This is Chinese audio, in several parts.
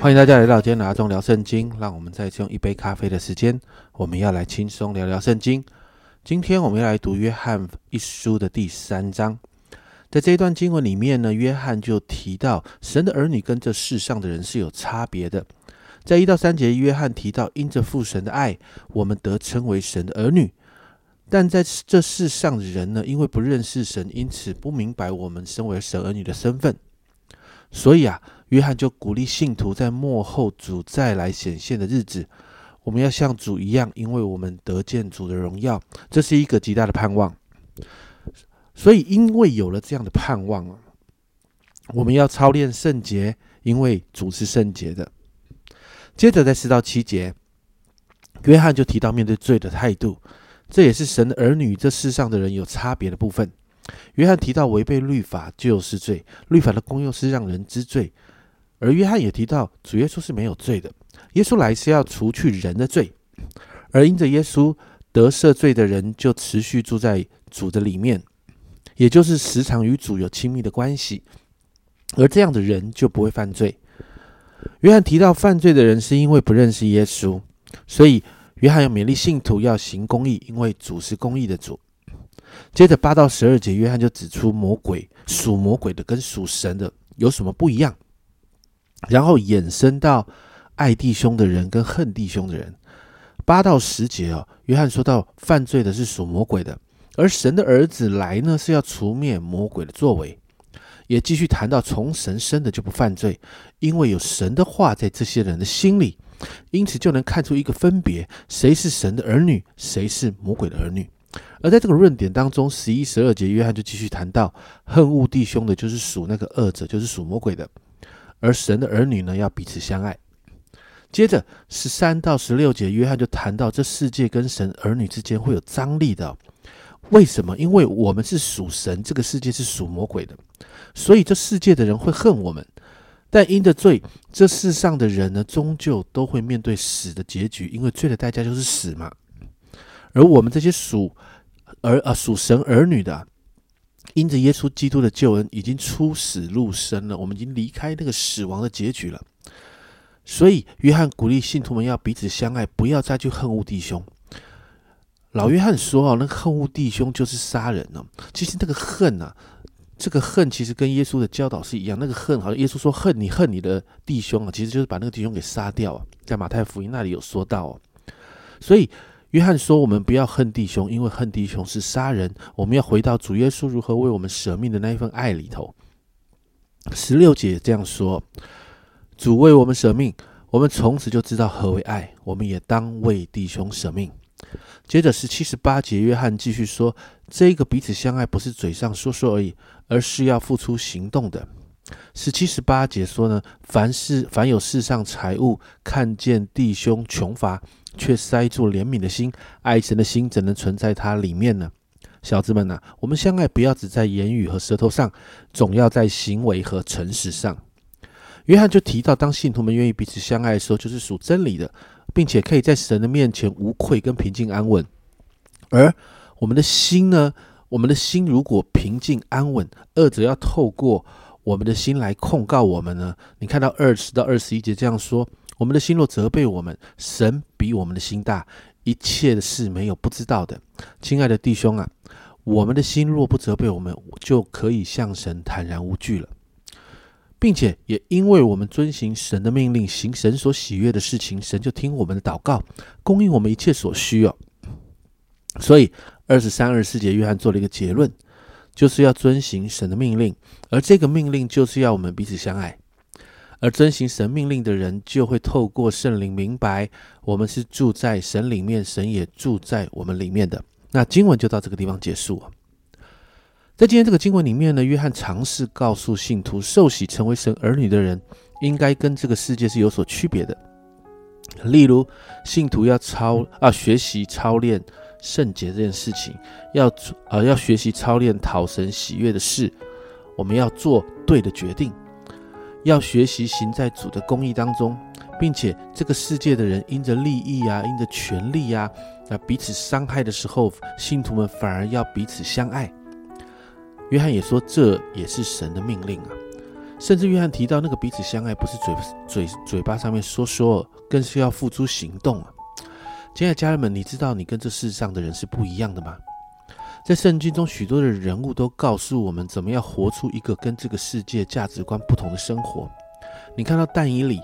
欢迎大家来到今天的阿忠聊圣经。让我们再次用一杯咖啡的时间，我们要来轻松聊聊圣经。今天我们要来读约翰一书的第三章。在这一段经文里面呢，约翰就提到神的儿女跟这世上的人是有差别的。在一到三节，约翰提到因着父神的爱，我们得称为神的儿女。但在这世上的人呢，因为不认识神，因此不明白我们身为神儿女的身份。所以啊。约翰就鼓励信徒在末后主再来显现的日子，我们要像主一样，因为我们得见主的荣耀，这是一个极大的盼望。所以，因为有了这样的盼望，我们要操练圣洁，因为主是圣洁的。接着在四到七节，约翰就提到面对罪的态度，这也是神的儿女这世上的人有差别的部分。约翰提到违背律法就是罪，律法的功用是让人知罪。而约翰也提到，主耶稣是没有罪的。耶稣来是要除去人的罪，而因着耶稣得赦罪的人，就持续住在主的里面，也就是时常与主有亲密的关系，而这样的人就不会犯罪。约翰提到犯罪的人是因为不认识耶稣，所以约翰要勉励信徒要行公义，因为主是公义的主。接着八到十二节，约翰就指出魔鬼属魔鬼的跟属神的有什么不一样。然后衍生到爱弟兄的人跟恨弟兄的人，八到十节哦，约翰说到犯罪的是属魔鬼的，而神的儿子来呢是要除灭魔鬼的作为，也继续谈到从神生的就不犯罪，因为有神的话在这些人的心里，因此就能看出一个分别，谁是神的儿女，谁是魔鬼的儿女。而在这个论点当中，十一、十二节，约翰就继续谈到恨恶弟兄的，就是属那个恶者，就是属魔鬼的。而神的儿女呢，要彼此相爱。接着十三到十六节，约翰就谈到这世界跟神儿女之间会有张力的。为什么？因为我们是属神，这个世界是属魔鬼的，所以这世界的人会恨我们。但因着罪，这世上的人呢，终究都会面对死的结局，因为罪的代价就是死嘛。而我们这些属儿啊属神儿女的。因着耶稣基督的救恩，已经出死入生了，我们已经离开那个死亡的结局了。所以，约翰鼓励信徒们要彼此相爱，不要再去恨恶弟兄。老约翰说：“哦，那恨恶弟兄就是杀人呢。其实那个恨啊，这个恨其实跟耶稣的教导是一样。那个恨，好像耶稣说恨你恨你的弟兄啊，其实就是把那个弟兄给杀掉啊。在马太福音那里有说到哦。所以。约翰说：“我们不要恨弟兄，因为恨弟兄是杀人。我们要回到主耶稣如何为我们舍命的那一份爱里头。”十六节这样说：“主为我们舍命，我们从此就知道何为爱。我们也当为弟兄舍命。”接着是七十八节，约翰继续说：“这个彼此相爱不是嘴上说说而已，而是要付出行动的。”十七十八节说呢：“凡是凡有世上财物，看见弟兄穷乏。”却塞住怜悯的心，爱神的心怎能存在它里面呢？小子们呐，我们相爱不要只在言语和舌头上，总要在行为和诚实上。约翰就提到，当信徒们愿意彼此相爱的时候，就是属真理的，并且可以在神的面前无愧跟平静安稳。而我们的心呢，我们的心如果平静安稳，二者要透过我们的心来控告我们呢？你看到二十到二十一节这样说。我们的心若责备我们，神比我们的心大，一切的事没有不知道的。亲爱的弟兄啊，我们的心若不责备我们，就可以向神坦然无惧了，并且也因为我们遵行神的命令，行神所喜悦的事情，神就听我们的祷告，供应我们一切所需哦。所以二十三、二十四节，约翰做了一个结论，就是要遵行神的命令，而这个命令就是要我们彼此相爱。而遵行神命令的人，就会透过圣灵明白，我们是住在神里面，神也住在我们里面的。那经文就到这个地方结束。在今天这个经文里面呢，约翰尝试告诉信徒，受洗成为神儿女的人，应该跟这个世界是有所区别的。例如，信徒要操啊学习操练圣洁这件事情，要啊要学习操练讨神喜悦的事，我们要做对的决定。要学习行在主的公义当中，并且这个世界的人因着利益啊，因着权力啊，那彼此伤害的时候，信徒们反而要彼此相爱。约翰也说，这也是神的命令啊。甚至约翰提到，那个彼此相爱不是嘴嘴嘴巴上面说说，更是要付诸行动啊！亲爱的家人们，你知道你跟这世上的人是不一样的吗？在圣经中，许多的人物都告诉我们，怎么样活出一个跟这个世界价值观不同的生活。你看到但以理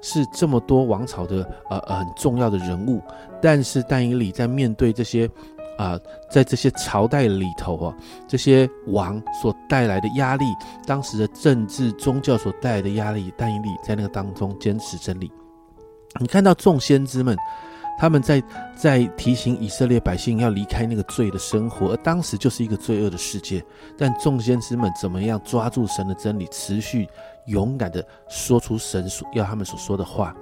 是这么多王朝的呃呃很重要的人物，但是但以理在面对这些。啊，在这些朝代里头啊，这些王所带来的压力，当时的政治宗教所带来的压力，但以理在那个当中坚持真理。你看到众先知们，他们在在提醒以色列百姓要离开那个罪的生活，而当时就是一个罪恶的世界。但众先知们怎么样抓住神的真理，持续勇敢的说出神所要他们所说的话。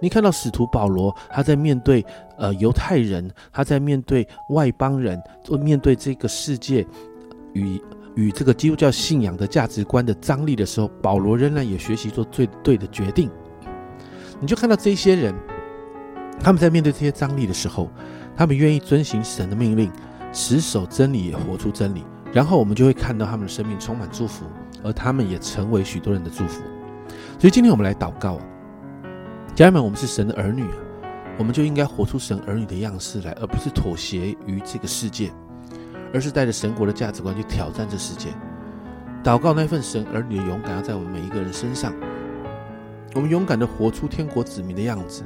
你看到使徒保罗，他在面对呃犹太人，他在面对外邦人，面对这个世界与与这个基督教信仰的价值观的张力的时候，保罗仍然也学习做最对的决定。你就看到这些人，他们在面对这些张力的时候，他们愿意遵循神的命令，持守真理，也活出真理。然后我们就会看到他们的生命充满祝福，而他们也成为许多人的祝福。所以今天我们来祷告。家人们，我们是神的儿女啊，我们就应该活出神儿女的样式来，而不是妥协于这个世界，而是带着神国的价值观去挑战这世界。祷告那份神儿女的勇敢，要在我们每一个人身上。我们勇敢的活出天国子民的样子。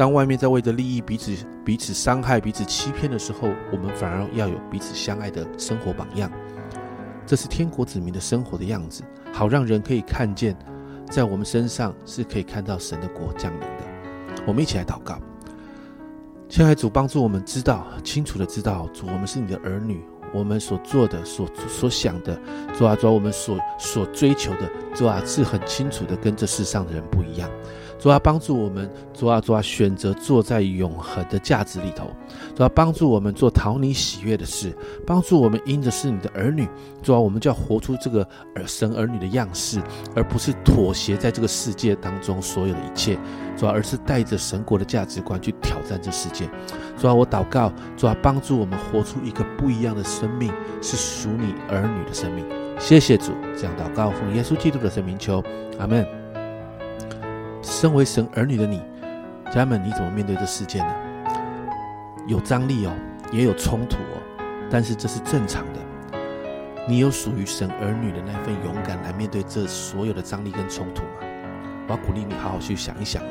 当外面在为着利益彼此彼此伤害、彼此欺骗的时候，我们反而要有彼此相爱的生活榜样。这是天国子民的生活的样子，好让人可以看见。在我们身上是可以看到神的国降临的。我们一起来祷告，亲爱的主，帮助我们知道清楚的知道，主，我们是你的儿女，我们所做的、所所想的，主啊，主，我们所所追求的，主啊，是很清楚的，跟这世上的人不一样。主啊帮助我们，主啊主啊选择坐在永恒的价值里头，主啊帮助我们做讨你喜悦的事，帮助我们因着是你的儿女，主啊我们就要活出这个儿神儿女的样式，而不是妥协在这个世界当中所有的一切，主要而是带着神国的价值观去挑战这世界。主啊我祷告，主啊帮助我们活出一个不一样的生命，是属你儿女的生命。谢谢主，这样祷告奉耶稣基督的圣名求，阿门。身为神儿女的你，家人们，你怎么面对这世界呢？有张力哦，也有冲突哦，但是这是正常的。你有属于神儿女的那份勇敢来面对这所有的张力跟冲突吗？我要鼓励你好好去想一想啊！